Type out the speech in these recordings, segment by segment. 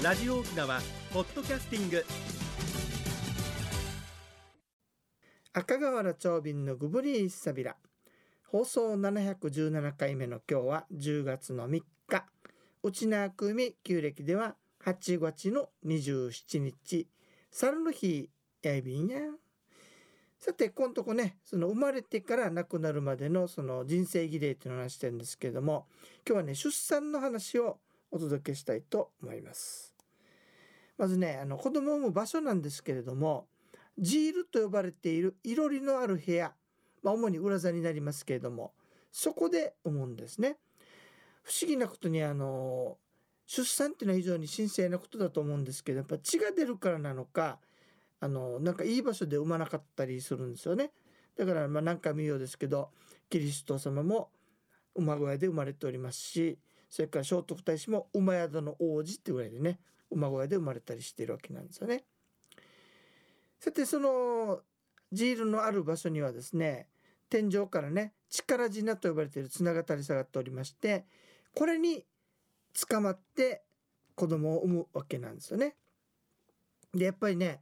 ラジオ沖縄ポッドキャスティング。赤瓦長瓶のグブリーサビラ放送717回目の今日は10月の3日。内縄組旧暦では8月の27日。猿の日やいびんや。さて今とこねその生まれてから亡くなるまでのその人生儀礼っていうのを話してるんですけれども今日はね出産の話をお届けしたいと思います。まずねあの子供を産む場所なんですけれどもジールと呼ばれているいろりのある部屋、まあ、主に裏座になりますけれどもそこで産むんですね。不思議なことにあの出産っていうのは非常に神聖なことだと思うんですけどやっぱ血が出るからなのかあのなんかいい場所で産まなかったりするんですよね。だからまあ何回も言うようですけどキリスト様も馬小屋で生まれておりますしそれから聖徳太子も馬宿の王子ってぐらいでね馬小屋で生まれたりしているわけなんですよね。さてそのジールのある場所にはですね天井からね力綱と呼ばれている綱が垂れ下がっておりましてこれに捕まって子供を産むわけなんですよね。でやっぱりね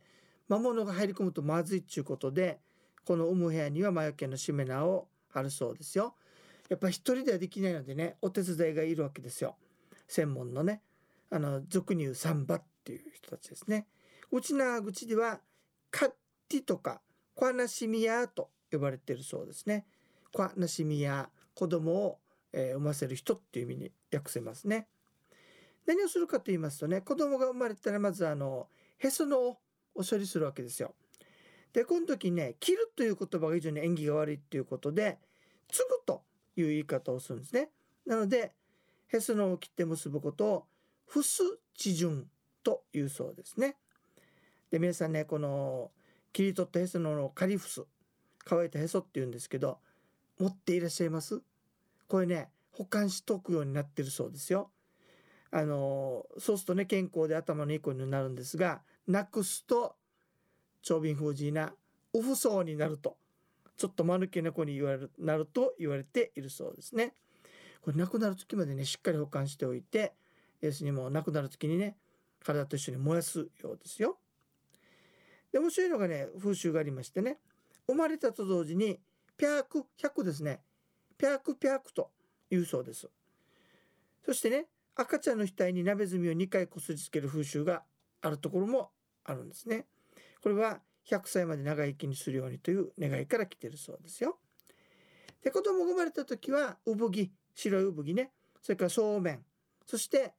魔物が入り込むとまずいっちゅうことでこの産む部屋には魔除けのしめ縄を貼るそうですよ。やっぱり一人ではできないのでねお手伝いがいるわけですよ。専門のねあの俗に言うサンバっていう人たちですね。うちな口ではカッティとかコアナシミヤと呼ばれているそうですね。コアナシミヤ子供を、えー、産ませる人っていう意味に訳せますね。何をするかと言いますとね子供が生まれたらまずあのへその緒を処理するわけですよ。でこの時ね切るという言葉が非常に縁起が悪いっていうことで継ぐという言い方をするんですね。なのでへそのを切って結ぶことをふす地順というそうですね。で皆さんねこの切り取ったへそのカリフス乾いたへそっていうんですけど持っていらっしゃいます？これね保管しとくようになってるそうですよ。あのそうするとね健康で頭のいい子になるんですがなくすと長瓶封じなお不相になるとちょっと間抜けな子に言われるなると言われているそうですね。これ亡くなる時までねしっかり保管しておいて要するにもう亡くなる時にね体と一緒に燃やすようですよ。で面白いのがね風習がありましてね生まれたと同時にピャーク100ですねピャークピャークと言うそうです。そしてね赤ちゃんの額に鍋炭を2回こすりつける風習があるところもあるんですね。これは100歳まで長生きにするようにという願いから来てるそうですよ。で子供が生まれた時は産着白い産着ねそれからそうめんそして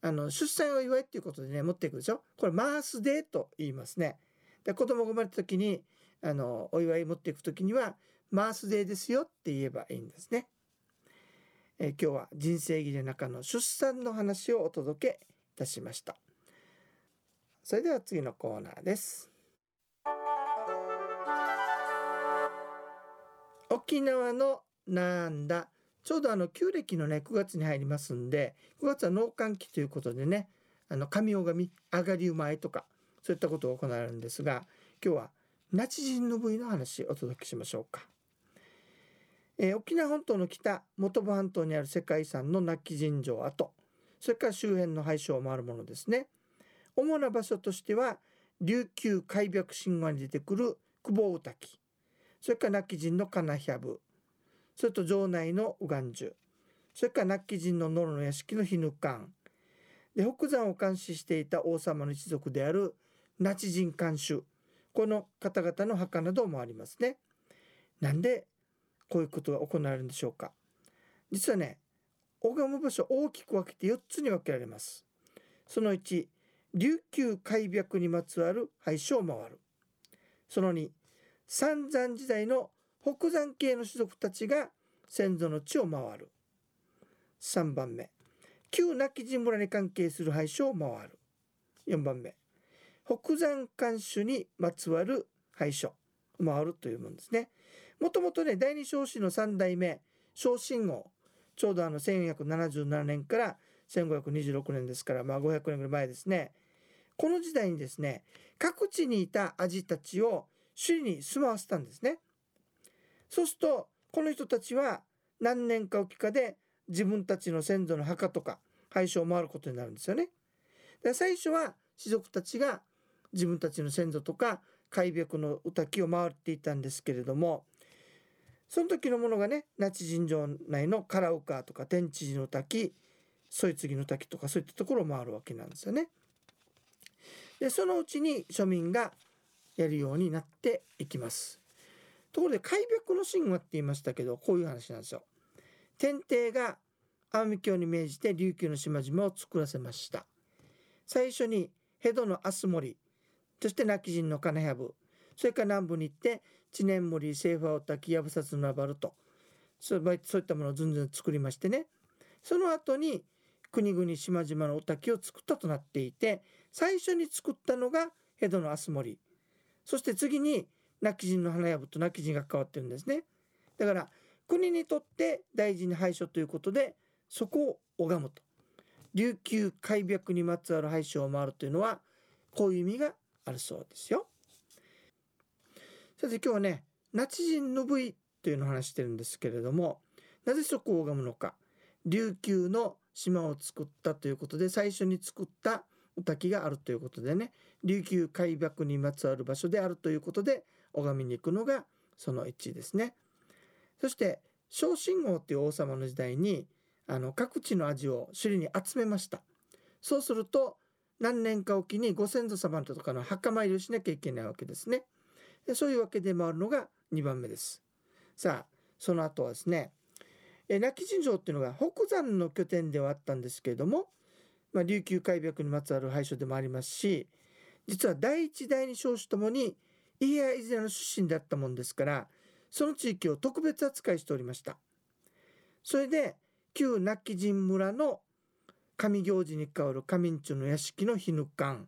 あの出産を祝いっていうことでね持っていくでしょ？これマースデーと言いますね。で子供が生まれた時にあのお祝い持っていく時にはマースデーですよって言えばいいんですね。え今日は人生儀の中の出産の話をお届けいたしました。それでは次のコーナーです。沖縄のなんだ。ちょうどあの旧暦のね9月に入りますんで9月は農閑期ということでねあの神拝上がり馬いとかそういったことが行われるんですが今日は那智人の部位の話をお届けしましょうか、えー、沖縄本島の北本部半島にある世界遺産の那智人城跡それから周辺の廃所を回るものですね。主な場所としては琉球開闢神話に出てくる久保宇滝。それから那智人の金百部それと城内の右岸樹。それから那智人の野呂の屋敷の絹館で北山を監視していた王様の一族である那智人監修この方々の墓などもありますね。なんでこういうことが行われるんでしょうか。実はね拝む場所大きく分けて4つに分けられます。その1琉球開闢にまつわる廃所を回る。その2三山時代の北山系の種族たちが先祖の地を回る。3番目。旧亡き人村に関係する廃所を回る。4番目。北山間種にまつわる廃所。回るというものですね。もともとね第二少子の3代目昇進王ちょうどあの1477年から1526年ですからまあ500年ぐらい前ですね。この時代にですね各地にいたアジたちを首里に住まわせたんですねそうするとこの人たちは何年かおきかで自分たちの先祖の墓とか廃所を回ることになるんですよねで最初は士族たちが自分たちの先祖とか開闢の歌木を回っていたんですけれどもその時のものがね那智尋常内のカラウカとか天地寺の滝添い次の滝とかそういったところを回るわけなんですよね。でそのうちに庶民がやるようになっていきます。ところで開闢の神話って言いましたけどこういう話なんですよ。天帝が奄美京に命じて琉球の島々を作らせました。最初に江戸の明日森そして亡き人の金藪それから南部に行って知念森セーファーオタキヤブサツナバルとそういったものをずんずん作りましてねその後に国々島々のお滝を作ったとなっていて最初に作ったのが江戸の明日森そして次に亡き人の花藪と亡き人が変わってるんですね。だから国にとって大事に拝所ということでそこを拝むと。琉球開闢にまつわる拝所を回るというのはこういう意味があるそうですよ。さて今日はねナチ人の部位というのを話してるんですけれどもなぜそこを拝むのか。琉球の島を作ったということで最初に作ったお滝があるということでね琉球開闢にまつわる場所であるということで拝みに行くのがその1ですね。そして小信号っていう王様の時代にあの各地の味を首里に集めました。そうすると何年かおきにご先祖様とかの墓参りをしなきゃいけないわけですね。でそういうわけで回るのが2番目です。さあその後はですねえ亡き神城っていうのが北山の拠点ではあったんですけれども、まあ、琉球開闢にまつわる廃所でもありますし実は第一第二少子ともに家やいずれの出身であったもんですからその地域を特別扱いしておりましたそれで旧亡き神村の神行事に代わる神んの屋敷の絹館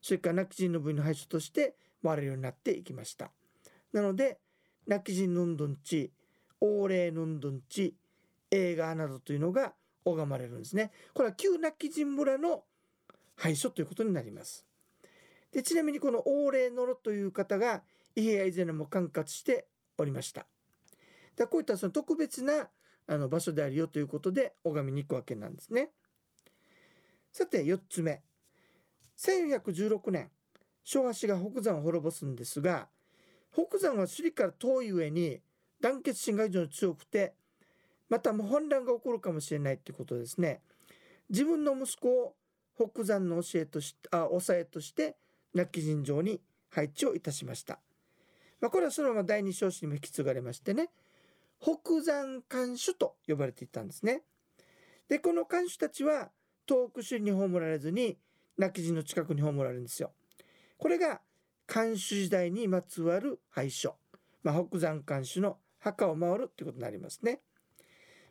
それから亡き人の部位の廃所として回れるようになっていきましたなので亡き人のんどん地王霊ヌンドンチ映画などというのが拝まれるんですね。これは旧亡き人村の廃所ということになります。でちなみにこの王霊ノロという方が伊平屋以前も管轄しておりました。でこういったその特別なあの場所であるよということで拝みに行くわけなんですね。さて4つ目1416年昭和氏が北山を滅ぼすんですが北山は首里から遠い上に団結心が非常に強くてまたもう混乱が起こるかもしれないっていうことですね自分の息子を北山の教えとしあ抑えとして亡き尋常に配置をいたしました、まあ、これはそのまま第二章子にも引き継がれましてね。北山監守と呼ばれていたんですね。でこの監守たちは遠く首に葬られずに亡き人の近くに葬られるんですよ。これが監守時代にまつわる廃所、まあ、北山監守の墓を回るっていうことになりますね。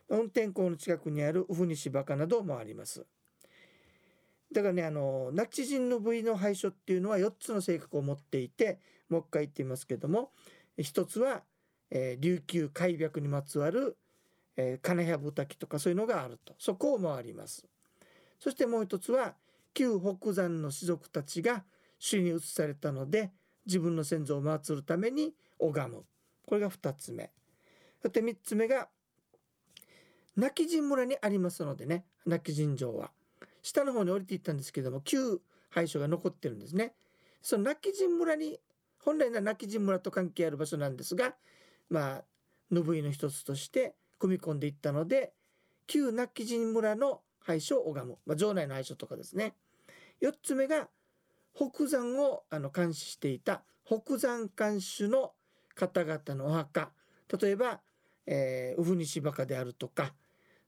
運転港の近くにあるウフニシバカなどもあります。だからねあのナチ人の部位の廃所っていうのは4つの性格を持っていてもう一回言ってみますけども一つは、えー、琉球開闢にまつわる、えー、金藪滝とかそういうのがあると。そこを回ります。そしてもう一つは旧北山の士族たちが首に移されたので自分の先祖を祀るために拝む。これが2つ目。そして3つ目が亡き人村にありますのでね亡き人城は。下の方に降りていったんですけども旧廃所が残ってるんですね。その亡き人村に本来の亡き人村と関係ある場所なんですがまあ拭いの一つとして組み込んでいったので旧亡き人村の廃所を拝む、まあ、城内の廃所とかですね。4つ目が北山をあの監視していた北山監守の方々のお墓。例えば、えー、ウフニシバカであるとか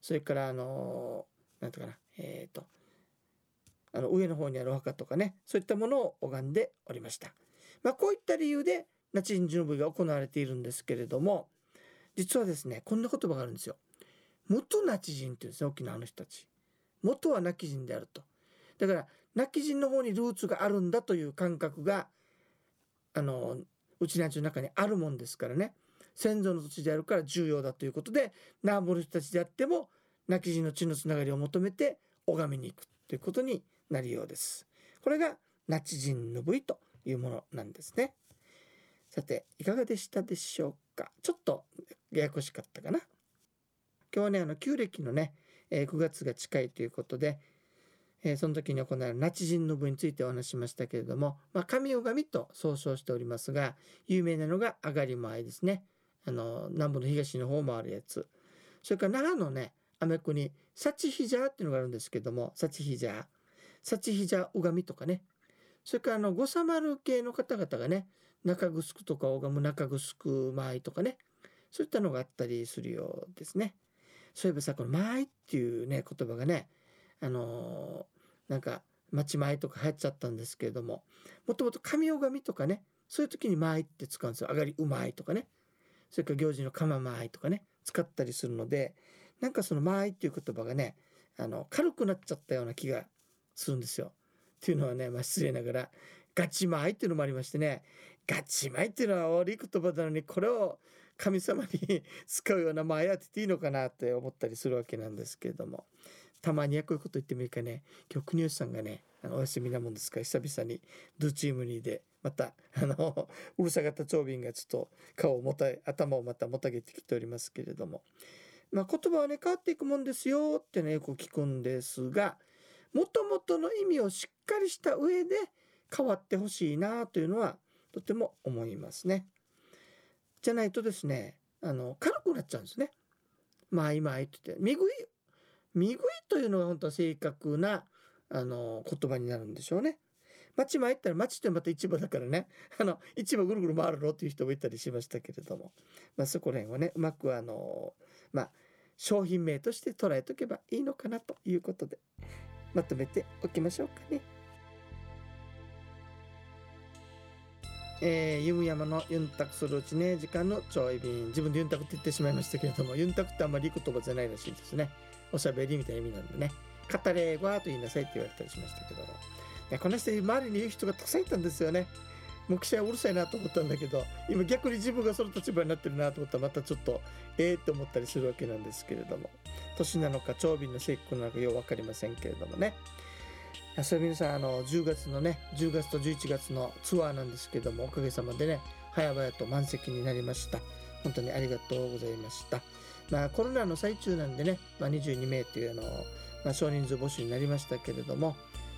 それからあの何て言うかなえっ、ー、とあの上の方にあるお墓とかねそういったものを拝んでおりました。まあ、こういった理由でナチン準備が行われているんですけれども実はですねこんな言葉があるんですよ。元ナチ人っていうんですね沖縄の人たち。元は亡き人であると。だから亡き人の方にルーツがあるんだという感覚があのうちなちの中にあるもんですからね先祖の土地であるから重要だということで南部の人たちであっても亡き人の血のつながりを求めて拝みに行くということになるようです。これがナチ人の部位というものなんですね。さていかがでしたでしょうか？ちょっとややこしかったかな。今日はねあの旧暦のね、えー、9月が近いということでえー、その時に行われるナチ人の部についてお話しましたけれども、まあ、神拝と総称しておりますが有名なのが上がり前ですね。あの南部の東の方もあるやつ。それから長野のねアメコにサチヒジャーっていうのがあるんですけどもサチヒジャー。サチヒジャー拝みとかね。それからあの五サマル系の方々がね中城とか拝む中城舞とかね。そういったのがあったりするようですね。そういえばさこの「舞」っていうね言葉がねあのー、なんか町前とか流行っちゃったんですけれどももともと神拝みとかねそういう時に「舞」って使うんですよ。上がりうまいとかね。それから行事の釜舞とかね使ったりするのでなんかその「舞」っていう言葉がねあの軽くなっちゃったような気がするんですよ。っていうのはね、まあ、失礼ながらガチ舞っていうのもありましてねガチ舞っていうのは悪い言葉なのにこれを神様に使うような舞やってていいのかなって思ったりするわけなんですけれども。たまにはこういうこと言ってもいいかね。今日国吉さんがねあのお休みなもんですから久々に。ドゥチームにでまたあのうるさ型長瓶がちょっと顔をもた頭をまたもたげてきておりますけれども、まあ、言葉はね変わっていくもんですよってねよく聞くんですがもともとの意味をしっかりした上で変わってほしいなというのはとても思いますね。じゃないとですねあの軽くなっちゃうんですね。まあ今言ってて見食い見食いというのが本当は正確なあの言葉になるんでしょうね。町前ったら町ってまた市場だからねあの市場ぐるぐる回るのっていう人もいたりしましたけれども、まあ、そこら辺をねうまくあのまあ商品名として捉えとけばいいのかなということでまとめておきましょうかね。えー、ゆむやまのユンタクするうちね時間のちょい便。自分でユンタクって言ってしまいましたけれどもユンタクってあんまりいい言葉じゃないらしいですね。おしゃべりみたいな意味なんでね。語れ語と言いなさいって言われたりしましたけど。も、この人周りに言う人がたくさんいたんですよね。目視はうるさいなと思ったんだけど今逆に自分がその立場になってるなと思ったらまたちょっとええー、って思ったりするわけなんですけれども。年なのか長瓶の節句なのかよう分かりませんけれどもね。それ皆さんあの10月のね10月と11月のツアーなんですけどもおかげさまでね早々と満席になりました。本当にありがとうございました。まあコロナの最中なんでね、まあ、22名というあの、まあ、少人数募集になりましたけれども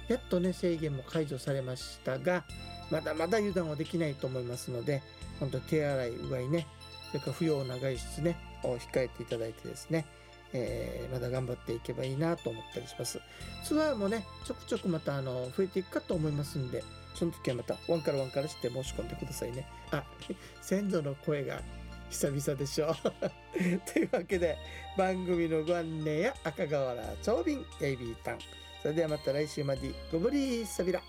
やっとね制限も解除されましたがまだまだ油断はできないと思いますので本当手洗いうがいねそれから不要な外出ねを控えていただいてですねえー、まだ頑張っていけばいいなと思ったりします。ツアーもね、ちょくちょくまたあの増えていくかと思いますんで、その時はまたワンからワンからして申し込んでくださいね。あ、先祖の声が久々でしょう。というわけで、番組のご案内や赤瓦長瓶 AB タン。それではまた来週までごぶりさびら。